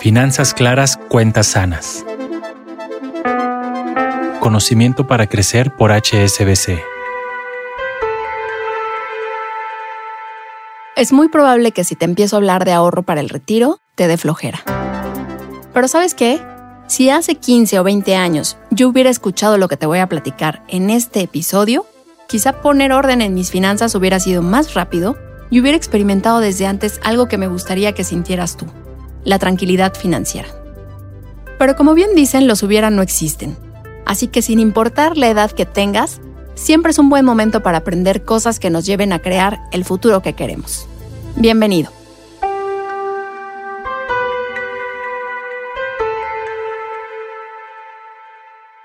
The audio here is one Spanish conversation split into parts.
Finanzas claras, cuentas sanas. Conocimiento para crecer por HSBC. Es muy probable que si te empiezo a hablar de ahorro para el retiro, te dé flojera. Pero ¿sabes qué? Si hace 15 o 20 años yo hubiera escuchado lo que te voy a platicar en este episodio, quizá poner orden en mis finanzas hubiera sido más rápido y hubiera experimentado desde antes algo que me gustaría que sintieras tú, la tranquilidad financiera. Pero como bien dicen, los hubiera no existen. Así que sin importar la edad que tengas, siempre es un buen momento para aprender cosas que nos lleven a crear el futuro que queremos. Bienvenido.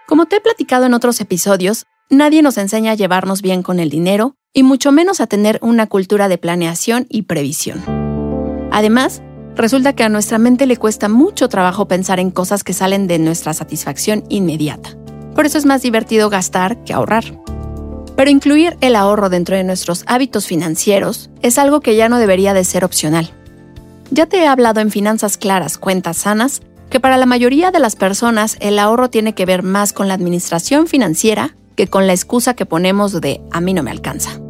Como te he platicado en otros episodios, nadie nos enseña a llevarnos bien con el dinero y mucho menos a tener una cultura de planeación y previsión. Además, resulta que a nuestra mente le cuesta mucho trabajo pensar en cosas que salen de nuestra satisfacción inmediata. Por eso es más divertido gastar que ahorrar. Pero incluir el ahorro dentro de nuestros hábitos financieros es algo que ya no debería de ser opcional. Ya te he hablado en Finanzas Claras, Cuentas Sanas que para la mayoría de las personas el ahorro tiene que ver más con la administración financiera que con la excusa que ponemos de a mí no me alcanza.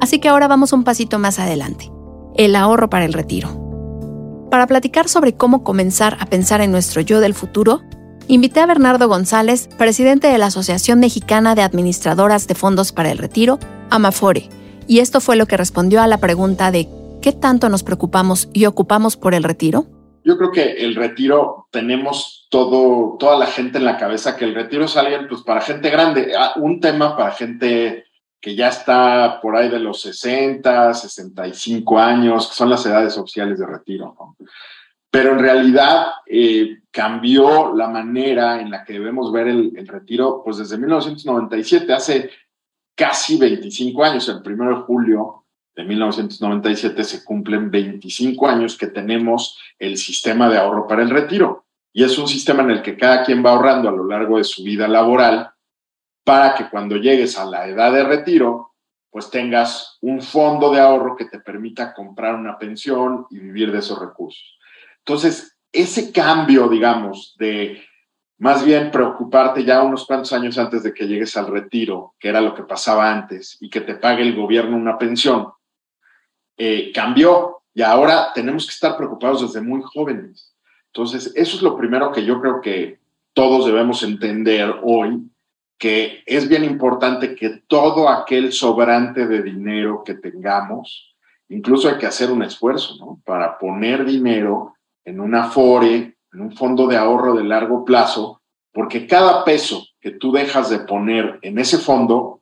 Así que ahora vamos un pasito más adelante, el ahorro para el retiro. Para platicar sobre cómo comenzar a pensar en nuestro yo del futuro, invité a Bernardo González, presidente de la Asociación Mexicana de Administradoras de Fondos para el Retiro, Amafore, y esto fue lo que respondió a la pregunta de ¿qué tanto nos preocupamos y ocupamos por el retiro? Yo creo que el retiro tenemos todo, toda la gente en la cabeza que el retiro es alguien pues para gente grande, ah, un tema para gente que ya está por ahí de los 60, 65 años, que son las edades oficiales de retiro. Pero en realidad eh, cambió la manera en la que debemos ver el, el, retiro, pues desde 1997, hace casi 25 años, el primero de julio de 1997 se cumplen 25 años que tenemos el sistema de ahorro para el retiro. Y es un sistema en el que cada quien va ahorrando a lo largo de su vida laboral para que cuando llegues a la edad de retiro, pues tengas un fondo de ahorro que te permita comprar una pensión y vivir de esos recursos. Entonces, ese cambio, digamos, de más bien preocuparte ya unos cuantos años antes de que llegues al retiro, que era lo que pasaba antes, y que te pague el gobierno una pensión, eh, cambió y ahora tenemos que estar preocupados desde muy jóvenes. Entonces, eso es lo primero que yo creo que todos debemos entender hoy, que es bien importante que todo aquel sobrante de dinero que tengamos, incluso hay que hacer un esfuerzo, ¿no? Para poner dinero en un afore, en un fondo de ahorro de largo plazo, porque cada peso que tú dejas de poner en ese fondo,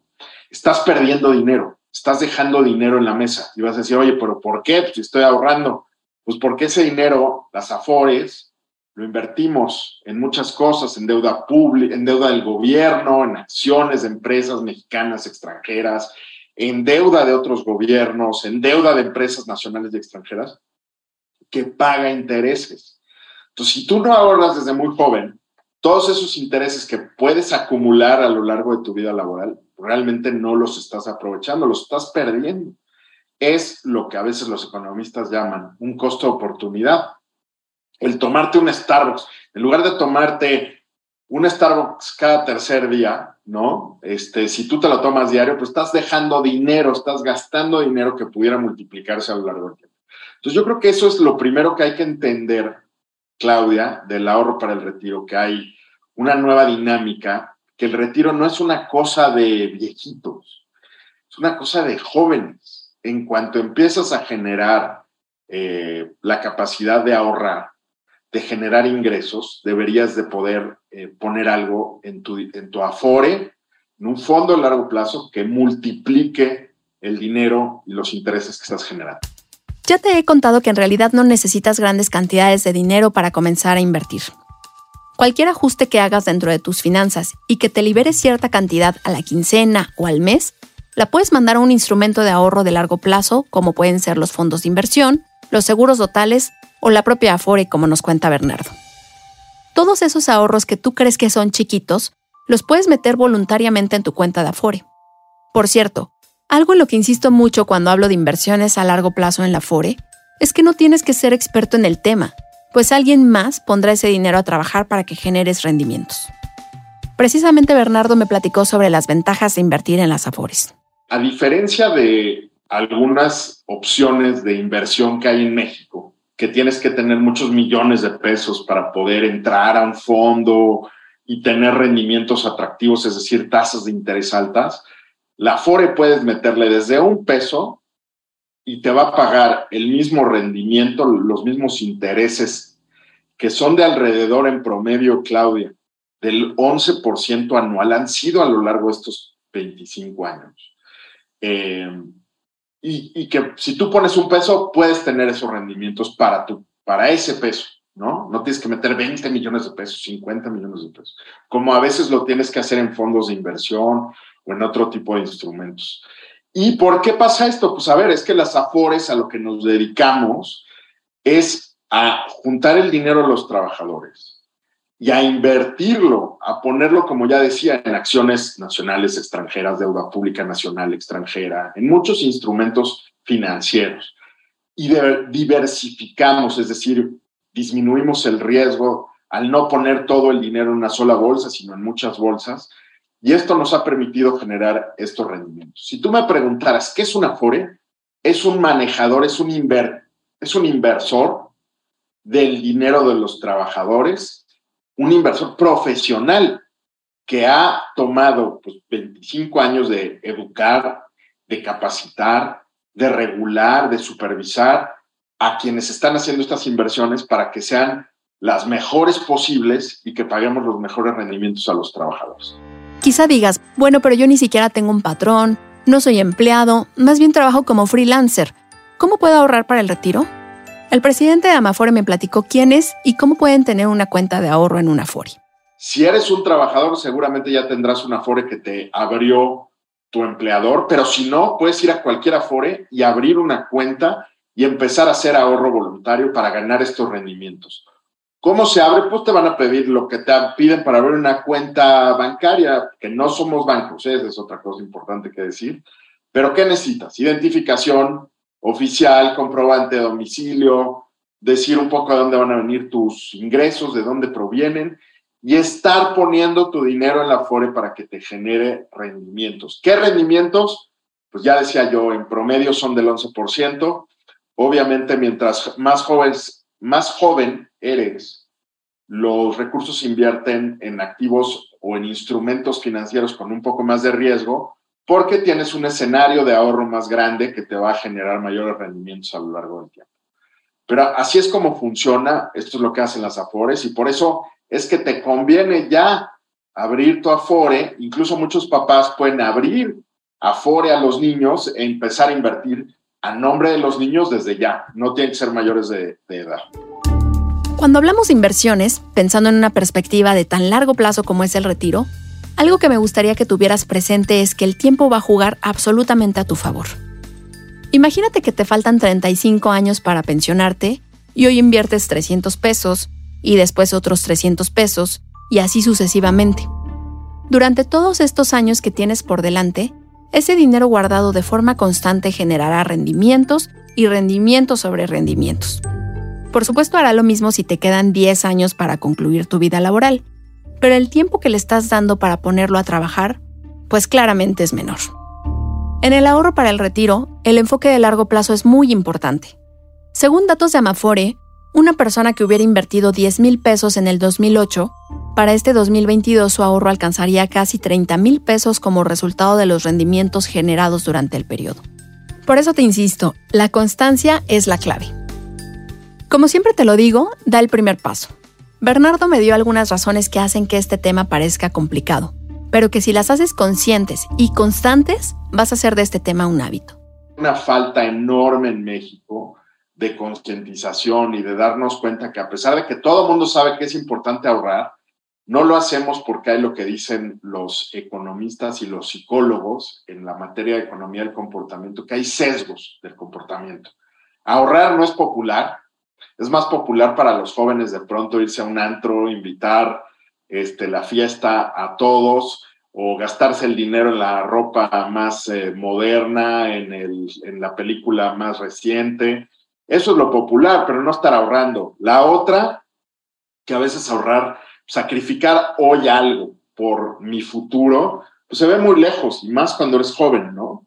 estás perdiendo dinero estás dejando dinero en la mesa y vas a decir, oye, pero ¿por qué? Pues estoy ahorrando. Pues porque ese dinero, las afores, lo invertimos en muchas cosas, en deuda pública, en deuda del gobierno, en acciones de empresas mexicanas, extranjeras, en deuda de otros gobiernos, en deuda de empresas nacionales y extranjeras, que paga intereses. Entonces, si tú no ahorras desde muy joven, todos esos intereses que puedes acumular a lo largo de tu vida laboral, realmente no los estás aprovechando, los estás perdiendo. Es lo que a veces los economistas llaman un costo de oportunidad. El tomarte un Starbucks, en lugar de tomarte un Starbucks cada tercer día, ¿no? Este, si tú te lo tomas diario, pues estás dejando dinero, estás gastando dinero que pudiera multiplicarse a lo largo del tiempo. Entonces yo creo que eso es lo primero que hay que entender, Claudia, del ahorro para el retiro, que hay una nueva dinámica que el retiro no es una cosa de viejitos, es una cosa de jóvenes. En cuanto empiezas a generar eh, la capacidad de ahorrar, de generar ingresos, deberías de poder eh, poner algo en tu, en tu afore, en un fondo a largo plazo que multiplique el dinero y los intereses que estás generando. Ya te he contado que en realidad no necesitas grandes cantidades de dinero para comenzar a invertir. Cualquier ajuste que hagas dentro de tus finanzas y que te libere cierta cantidad a la quincena o al mes, la puedes mandar a un instrumento de ahorro de largo plazo, como pueden ser los fondos de inversión, los seguros totales o la propia Afore, como nos cuenta Bernardo. Todos esos ahorros que tú crees que son chiquitos, los puedes meter voluntariamente en tu cuenta de Afore. Por cierto, algo en lo que insisto mucho cuando hablo de inversiones a largo plazo en la Afore es que no tienes que ser experto en el tema, pues alguien más pondrá ese dinero a trabajar para que generes rendimientos. Precisamente Bernardo me platicó sobre las ventajas de invertir en las Afores. A diferencia de algunas opciones de inversión que hay en México, que tienes que tener muchos millones de pesos para poder entrar a un fondo y tener rendimientos atractivos, es decir, tasas de interés altas, la Afore puedes meterle desde un peso y te va a pagar el mismo rendimiento, los mismos intereses, que son de alrededor en promedio, Claudia, del 11% anual han sido a lo largo de estos 25 años. Eh, y, que si tú pones un peso, puedes tener esos rendimientos para, tu, para ese peso, ¿no? No tienes que meter 20 millones de pesos, 50 millones de pesos, como a veces lo tienes que hacer en fondos de inversión en otro tipo de instrumentos. ¿Y por qué pasa esto? Pues a ver, es que las AFORES a lo que nos dedicamos es a juntar el dinero de los trabajadores y a invertirlo, a ponerlo, como ya decía, en acciones nacionales, extranjeras, deuda pública nacional, extranjera, en muchos instrumentos financieros. Y diversificamos, es decir, disminuimos el riesgo al no poner todo el dinero en una sola bolsa, sino en muchas bolsas. Y esto nos ha permitido generar estos rendimientos. Si tú me preguntaras, ¿qué es un Afore? Es un manejador, es un, es un inversor del dinero de los trabajadores un inversor profesional que ha tomado pues, 25 años de educar, de capacitar, de regular, de supervisar a quienes están haciendo estas inversiones para que sean las mejores posibles y que paguemos los mejores rendimientos a los trabajadores. Quizá digas, bueno, pero yo ni siquiera tengo un patrón, no soy empleado, más bien trabajo como freelancer. ¿Cómo puedo ahorrar para el retiro? El presidente de Amafore me platicó quién es y cómo pueden tener una cuenta de ahorro en una Afore. Si eres un trabajador, seguramente ya tendrás una Afore que te abrió tu empleador, pero si no, puedes ir a cualquier Afore y abrir una cuenta y empezar a hacer ahorro voluntario para ganar estos rendimientos. ¿Cómo se abre? Pues te van a pedir lo que te piden para abrir una cuenta bancaria, que no somos bancos, ¿eh? esa es otra cosa importante que decir. Pero ¿qué necesitas? Identificación, oficial, comprobante de domicilio, decir un poco de dónde van a venir tus ingresos, de dónde provienen y estar poniendo tu dinero en la FORE para que te genere rendimientos. ¿Qué rendimientos? Pues ya decía yo, en promedio son del 11%. Obviamente, mientras más, jóvenes, más joven eres, los recursos invierten en activos o en instrumentos financieros con un poco más de riesgo, porque tienes un escenario de ahorro más grande que te va a generar mayores rendimientos a lo largo del tiempo. Pero así es como funciona, esto es lo que hacen las Afores y por eso es que te conviene ya abrir tu Afore, incluso muchos papás pueden abrir Afore a los niños e empezar a invertir a nombre de los niños desde ya, no tienen que ser mayores de, edad. Cuando hablamos de inversiones, pensando en una perspectiva de tan largo plazo como es el retiro, algo que me gustaría que tuvieras presente es que el tiempo va a jugar absolutamente a tu favor. Imagínate que te faltan 35 años para pensionarte y hoy inviertes 300 pesos y después otros 300 pesos y así sucesivamente. Durante todos estos años que tienes por delante, ese dinero guardado de forma constante generará rendimientos y rendimientos sobre rendimientos. Por supuesto hará lo mismo si te quedan 10 años para concluir tu vida laboral, pero el tiempo que le estás dando para ponerlo a trabajar, pues claramente es menor. En el ahorro para el retiro, el enfoque de largo plazo es muy importante. Según datos de Amafore, una persona que hubiera invertido 10 mil pesos en el 2008, para este 2022 su ahorro alcanzaría casi 30 mil pesos como resultado de los rendimientos generados durante el periodo. Por eso te insisto, la constancia es la clave. Como siempre te lo digo, da el primer paso. Bernardo me dio algunas razones que hacen que este tema parezca complicado, pero que si las haces conscientes y constantes, vas a hacer de este tema un hábito. Una falta enorme en México de concientización y de darnos cuenta que a pesar de que todo mundo sabe que es importante ahorrar, no lo hacemos porque hay lo que dicen los economistas y los psicólogos en la materia de economía del comportamiento, que hay sesgos del comportamiento. Ahorrar no es popular, es más popular para los jóvenes de pronto irse a un antro, invitar este, la fiesta a todos o gastarse el dinero en la ropa más eh, moderna, en, el, en la película más reciente. Eso es lo popular, pero no estar ahorrando. La otra, que a veces ahorrar, sacrificar hoy algo por mi futuro, pues se ve muy lejos, y más cuando eres joven, ¿no?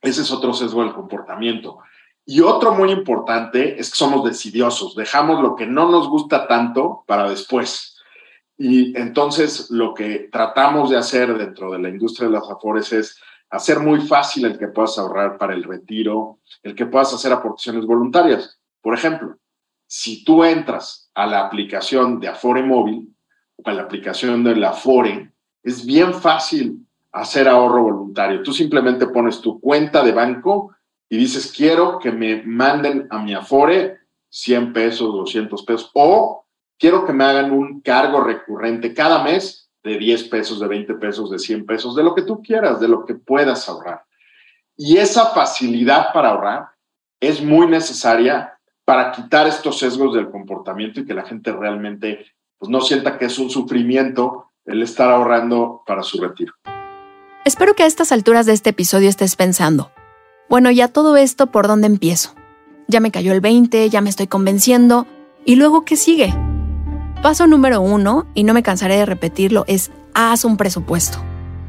Ese es otro sesgo del comportamiento. Y otro muy importante es que somos decidiosos, dejamos lo que no nos gusta tanto para después. Y entonces lo que tratamos de hacer dentro de la industria de las afores es hacer muy fácil el que puedas ahorrar para el retiro, el que puedas hacer aportaciones voluntarias. Por ejemplo, si tú entras a la aplicación de Afore Móvil o a la aplicación de la Afore, es bien fácil hacer ahorro voluntario. Tú simplemente pones tu cuenta de banco y dices, quiero que me manden a mi Afore 100 pesos, 200 pesos, o quiero que me hagan un cargo recurrente cada mes de 10 pesos, de 20 pesos, de 100 pesos, de lo que tú quieras, de lo que puedas ahorrar. Y esa facilidad para ahorrar es muy necesaria para quitar estos sesgos del comportamiento y que la gente realmente pues, no sienta que es un sufrimiento el estar ahorrando para su retiro. Espero que a estas alturas de este episodio estés pensando, bueno, ya todo esto, ¿por dónde empiezo? Ya me cayó el 20, ya me estoy convenciendo, ¿y luego qué sigue? Paso número uno, y no me cansaré de repetirlo, es haz un presupuesto.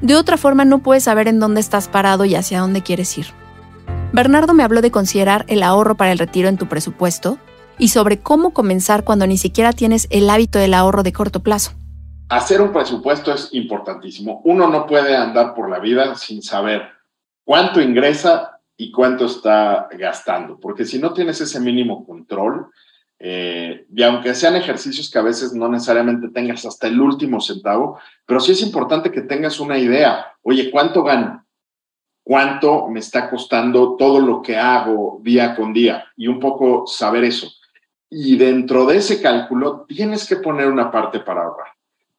De otra forma no puedes saber en dónde estás parado y hacia dónde quieres ir. Bernardo me habló de considerar el ahorro para el retiro en tu presupuesto y sobre cómo comenzar cuando ni siquiera tienes el hábito del ahorro de corto plazo. Hacer un presupuesto es importantísimo. Uno no puede andar por la vida sin saber cuánto ingresa y cuánto está gastando, porque si no tienes ese mínimo control, eh, y aunque sean ejercicios que a veces no necesariamente tengas hasta el último centavo, pero sí es importante que tengas una idea, oye, ¿cuánto gano? ¿Cuánto me está costando todo lo que hago día con día? Y un poco saber eso. Y dentro de ese cálculo tienes que poner una parte para ahorrar.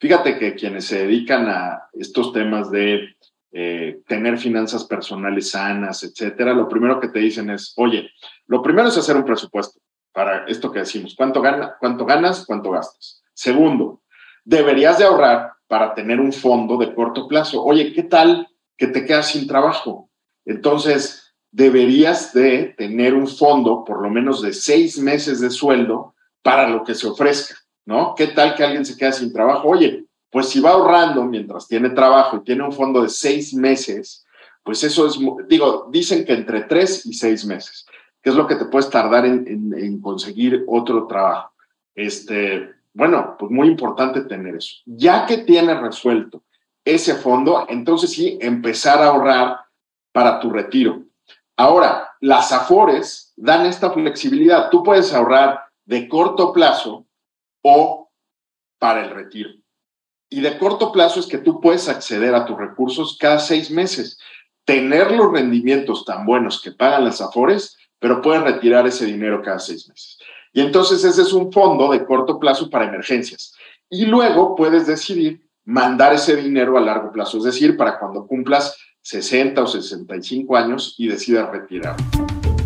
Fíjate que quienes se dedican a estos temas de eh, tener finanzas personales sanas, etcétera, lo primero que te dicen es, oye, lo primero es hacer un presupuesto para esto que decimos, ¿cuánto, gana, cuánto ganas, cuánto gastas? Segundo, deberías de ahorrar para tener un fondo de corto plazo. Oye, ¿qué tal que te quedas sin trabajo? Entonces, deberías de tener un fondo por lo menos de seis meses de sueldo para lo que se ofrezca, ¿no? ¿Qué tal que alguien se queda sin trabajo? Oye, pues si va ahorrando mientras tiene trabajo y tiene un fondo de seis meses, pues eso es, digo, dicen que entre tres y seis meses es lo que te puedes tardar en, conseguir otro trabajo. Este, bueno, pues muy importante tener eso. Ya que tienes resuelto ese fondo, entonces sí, empezar a ahorrar para tu retiro. Ahora, las AFORES dan esta flexibilidad. Tú puedes ahorrar de corto plazo o para el retiro. Y de corto plazo es que tú puedes acceder a tus recursos cada seis meses. Tener los rendimientos tan buenos que pagan las AFORES pero puedes retirar ese dinero cada seis meses. Y entonces ese es un fondo de corto plazo para emergencias. Y luego puedes decidir mandar ese dinero a largo plazo, es decir, para cuando cumplas 60 o 65 años y decidas retirar.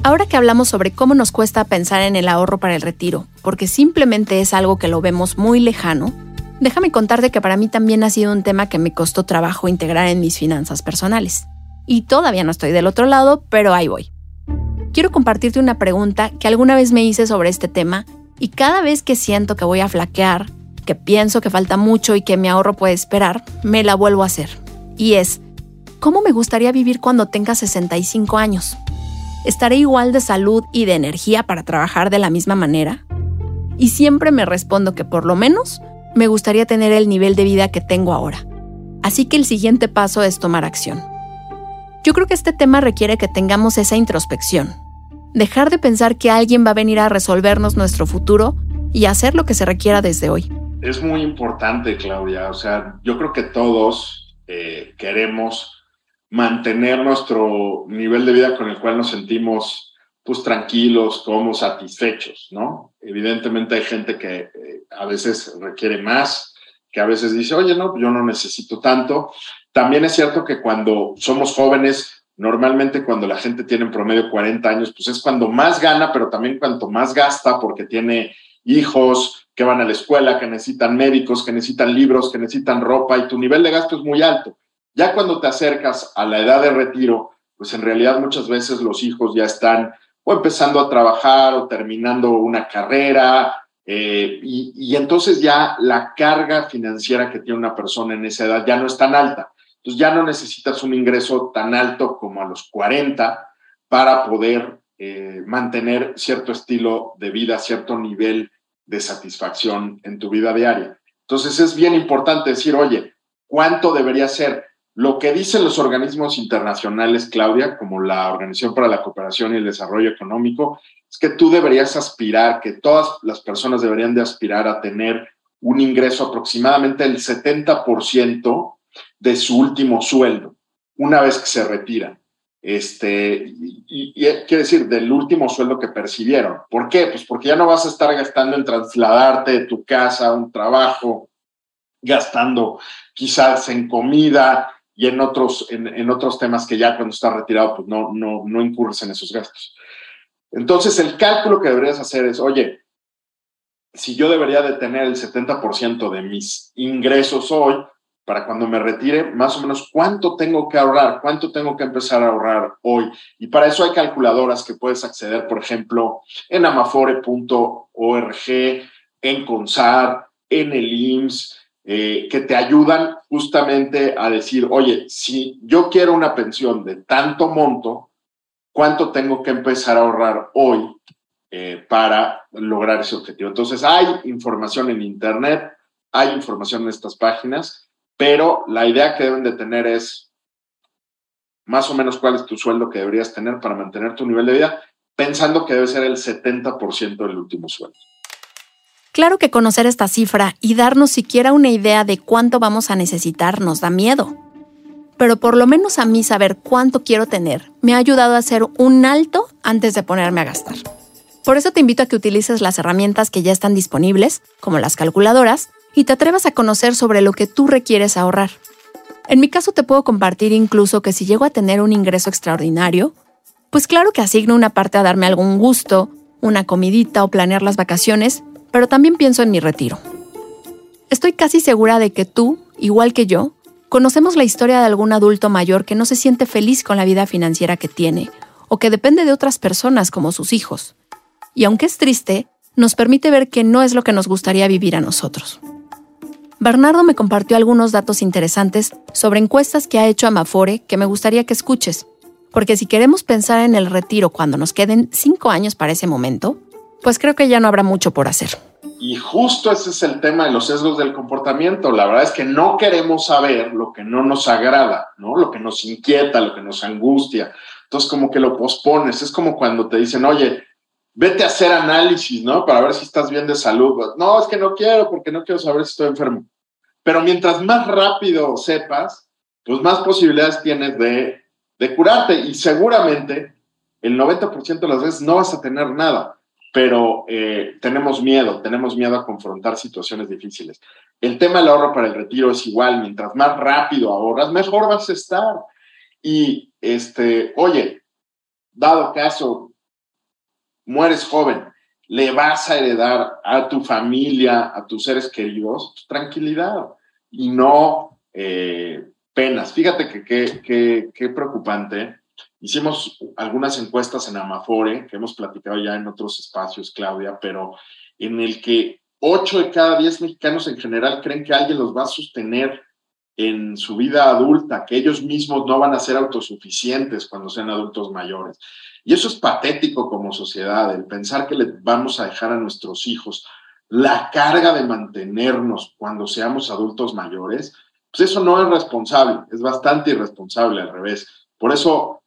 Ahora que hablamos sobre cómo nos cuesta pensar en el ahorro para el retiro, porque simplemente es algo que lo vemos muy lejano, déjame contarte que para mí también ha sido un tema que me costó trabajo integrar en mis finanzas personales. Y todavía no estoy del otro lado, pero ahí voy quiero compartirte una pregunta que alguna vez me hice sobre este tema y cada vez que siento que voy a flaquear, que pienso que falta mucho y que mi ahorro puede esperar, me la vuelvo a hacer. Y es, ¿cómo me gustaría vivir cuando tenga 65 años? ¿Estaré igual de salud y de energía para trabajar de la misma manera? Y siempre me respondo que por lo menos me gustaría tener el nivel de vida que tengo ahora. Así que el siguiente paso es tomar acción. Yo creo que este tema requiere que tengamos esa introspección, dejar de pensar que alguien va a venir a resolvernos nuestro futuro y hacer lo que se requiera desde hoy. Es muy importante, Claudia. O sea, yo creo que todos eh, queremos mantener nuestro nivel de vida con el cual nos sentimos pues tranquilos, como satisfechos, ¿no? Evidentemente hay gente que eh, a veces requiere más, que a veces dice, oye, no, yo no necesito tanto. También es cierto que cuando somos jóvenes Normalmente cuando la gente tiene en promedio 40 años, pues es cuando más gana, pero también cuanto más gasta porque tiene hijos que van a la escuela, que necesitan médicos, que necesitan libros, que necesitan ropa y tu nivel de gasto es muy alto. Ya cuando te acercas a la edad de retiro, pues en realidad muchas veces los hijos ya están o empezando a trabajar o terminando una carrera. Eh, y, y entonces ya la carga financiera que tiene una persona en esa edad ya no es tan alta. Entonces ya no necesitas un ingreso tan alto como a los 40 para poder eh, mantener cierto estilo de vida, cierto nivel de satisfacción en tu vida diaria. Entonces es bien importante decir, oye, ¿cuánto debería ser? Lo que dicen los organismos internacionales, Claudia, como la Organización para la Cooperación y el Desarrollo Económico, es que tú deberías aspirar, que todas las personas deberían de aspirar a tener un ingreso aproximadamente el 70% de su último sueldo una vez que se retiran. Este, y, quiere decir, del último sueldo que percibieron. ¿Por qué? Pues porque ya no vas a estar gastando en trasladarte de tu casa a un trabajo, gastando quizás en comida y en otros, en, otros temas que ya cuando estás retirado, pues no, no, no incurres en esos gastos. Entonces, el cálculo que deberías hacer es, oye, si yo debería de tener el 70% de mis ingresos hoy, para cuando me retire, más o menos cuánto tengo que ahorrar, cuánto tengo que empezar a ahorrar hoy. Y para eso hay calculadoras que puedes acceder, por ejemplo, en amafore.org, en CONSAR, en el IMSS, eh, que te ayudan justamente a decir, oye, si yo quiero una pensión de tanto monto, ¿cuánto tengo que empezar a ahorrar hoy eh, para lograr ese objetivo? Entonces, hay información en Internet, hay información en estas páginas pero la idea que deben de tener es más o menos cuál es tu sueldo que deberías tener para mantener tu nivel de vida, pensando que debe ser el 70% del último sueldo. Claro que conocer esta cifra y darnos siquiera una idea de cuánto vamos a necesitar nos da miedo. Pero por lo menos a mí saber cuánto quiero tener me ha ayudado a hacer un alto antes de ponerme a gastar. Por eso te invito a que utilices las herramientas que ya están disponibles, como las calculadoras, y te atrevas a conocer sobre lo que tú requieres ahorrar. En mi caso te puedo compartir incluso que si llego a tener un ingreso extraordinario, pues claro que asigno una parte a darme algún gusto, una comidita o planear las vacaciones, pero también pienso en mi retiro. Estoy casi segura de que tú, igual que yo, conocemos la historia de algún adulto mayor que no se siente feliz con la vida financiera que tiene o que depende de otras personas como sus hijos. Y aunque es triste, nos permite ver que no es lo que nos gustaría vivir a nosotros. Bernardo me compartió algunos datos interesantes sobre encuestas que ha hecho Amafore que me gustaría que escuches, porque si queremos pensar en el retiro cuando nos queden cinco años para ese momento, pues creo que ya no habrá mucho por hacer. Y justo ese es el tema de los sesgos del comportamiento. La verdad es que no queremos saber lo que no nos agrada, ¿no? Lo que nos inquieta, lo que nos angustia. Entonces como que lo pospones. Es como cuando te dicen, oye, vete a hacer análisis, ¿no? Para ver si estás bien de salud. No, es que no quiero porque no quiero saber si estoy enfermo. Pero mientras más rápido sepas, pues más posibilidades tienes de, de curarte y seguramente el 90% de las veces no vas a tener nada, pero eh, tenemos miedo, tenemos miedo a confrontar situaciones difíciles. El tema del ahorro para el retiro es igual, mientras más rápido ahorras, mejor vas a estar. Y, este, oye, dado caso, mueres joven, le vas a heredar a tu familia, a tus seres queridos, tranquilidad y no eh, penas. Fíjate que qué preocupante. Hicimos algunas encuestas en Amafore, que hemos platicado ya en otros espacios, Claudia, pero en el que 8 de cada 10 mexicanos en general creen que alguien los va a sostener en su vida adulta, que ellos mismos no van a ser autosuficientes cuando sean adultos mayores. Y eso es patético como sociedad, el pensar que le vamos a dejar a nuestros hijos la carga de mantenernos cuando seamos adultos mayores, pues eso no es responsable, es bastante irresponsable al revés. Por eso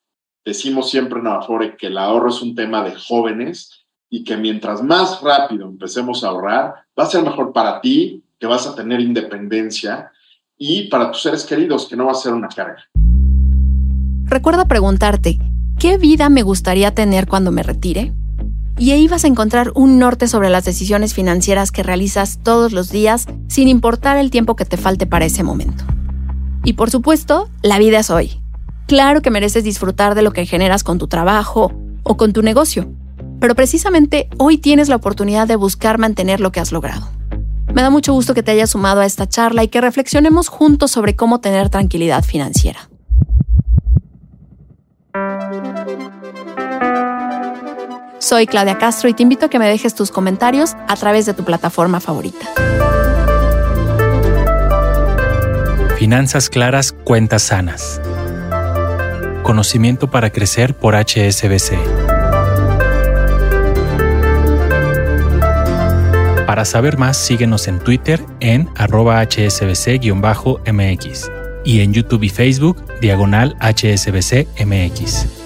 decimos siempre en Afore que el ahorro es un tema de jóvenes y que mientras más rápido empecemos a ahorrar, va a ser mejor para ti, que vas a tener independencia, y para tus seres queridos, que no va a ser una carga. Recuerda preguntarte, ¿qué vida me gustaría tener cuando me retire? Y ahí vas a encontrar un norte sobre las decisiones financieras que realizas todos los días, sin importar el tiempo que te falte para ese momento. Y por supuesto, la vida es hoy. Claro que mereces disfrutar de lo que generas con tu trabajo o con tu negocio, pero precisamente hoy tienes la oportunidad de buscar mantener lo que has logrado. Me da mucho gusto que te hayas sumado a esta charla y que reflexionemos juntos sobre cómo tener tranquilidad financiera. Soy Claudia Castro y te invito a que me dejes tus comentarios a través de tu plataforma favorita. Finanzas claras, cuentas sanas. Conocimiento para crecer por HSBC. Para saber más, síguenos en Twitter en arroba hsbc-mx y en YouTube y Facebook diagonal hsbc-mx.